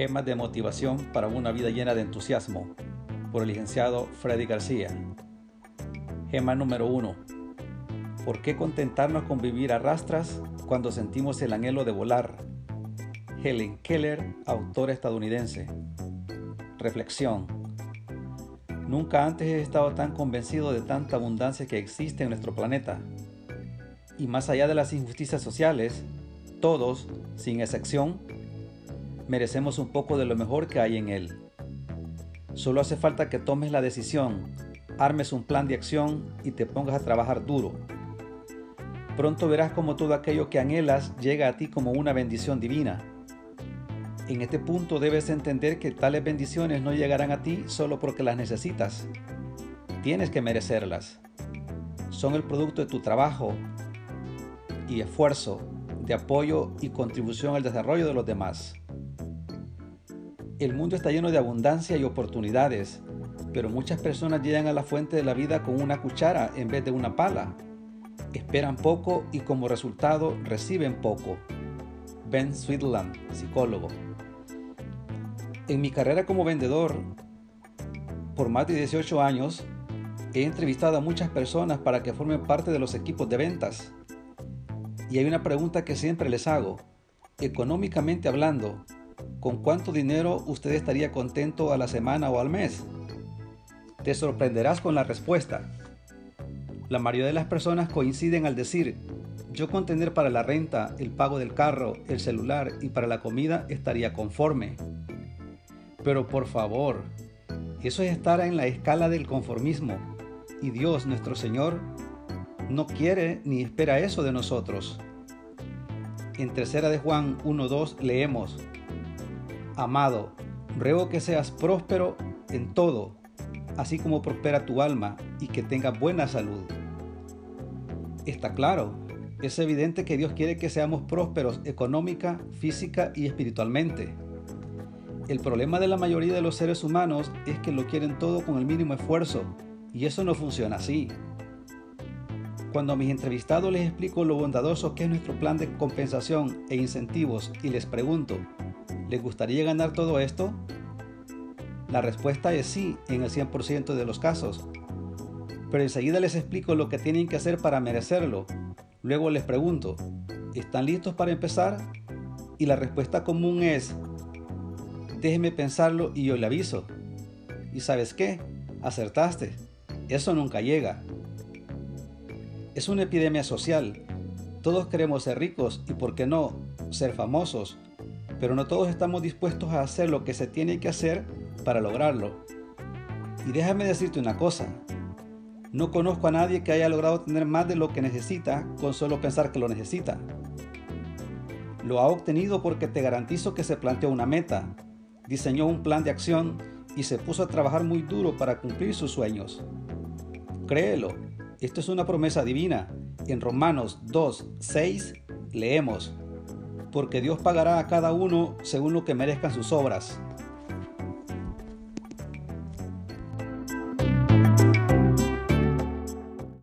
Gemas de motivación para una vida llena de entusiasmo, por el licenciado Freddy García. Gema número 1. ¿Por qué contentarnos con vivir a rastras cuando sentimos el anhelo de volar? Helen Keller, autora estadounidense. Reflexión. Nunca antes he estado tan convencido de tanta abundancia que existe en nuestro planeta. Y más allá de las injusticias sociales, todos, sin excepción, merecemos un poco de lo mejor que hay en él. Solo hace falta que tomes la decisión, armes un plan de acción y te pongas a trabajar duro. Pronto verás como todo aquello que anhelas llega a ti como una bendición divina. En este punto debes entender que tales bendiciones no llegarán a ti solo porque las necesitas. Tienes que merecerlas. Son el producto de tu trabajo y esfuerzo, de apoyo y contribución al desarrollo de los demás. El mundo está lleno de abundancia y oportunidades, pero muchas personas llegan a la fuente de la vida con una cuchara en vez de una pala. Esperan poco y como resultado reciben poco. Ben Sweetland, psicólogo. En mi carrera como vendedor, por más de 18 años, he entrevistado a muchas personas para que formen parte de los equipos de ventas. Y hay una pregunta que siempre les hago. Económicamente hablando, ¿Con cuánto dinero usted estaría contento a la semana o al mes? Te sorprenderás con la respuesta. La mayoría de las personas coinciden al decir, yo con tener para la renta, el pago del carro, el celular y para la comida estaría conforme. Pero por favor, eso es estar en la escala del conformismo. Y Dios nuestro Señor no quiere ni espera eso de nosotros. En tercera de Juan 1.2 leemos, Amado, ruego que seas próspero en todo, así como prospera tu alma y que tengas buena salud. Está claro, es evidente que Dios quiere que seamos prósperos económica, física y espiritualmente. El problema de la mayoría de los seres humanos es que lo quieren todo con el mínimo esfuerzo, y eso no funciona así. Cuando a mis entrevistados les explico lo bondadoso que es nuestro plan de compensación e incentivos y les pregunto, ¿Les gustaría ganar todo esto? La respuesta es sí en el 100% de los casos. Pero enseguida les explico lo que tienen que hacer para merecerlo. Luego les pregunto, ¿están listos para empezar? Y la respuesta común es, déjeme pensarlo y yo le aviso. ¿Y sabes qué? Acertaste. Eso nunca llega. Es una epidemia social. Todos queremos ser ricos y, ¿por qué no, ser famosos pero no todos estamos dispuestos a hacer lo que se tiene que hacer para lograrlo. Y déjame decirte una cosa, no conozco a nadie que haya logrado tener más de lo que necesita con solo pensar que lo necesita. Lo ha obtenido porque te garantizo que se planteó una meta, diseñó un plan de acción y se puso a trabajar muy duro para cumplir sus sueños. Créelo, esto es una promesa divina. En Romanos 2, 6 leemos, porque Dios pagará a cada uno según lo que merezcan sus obras.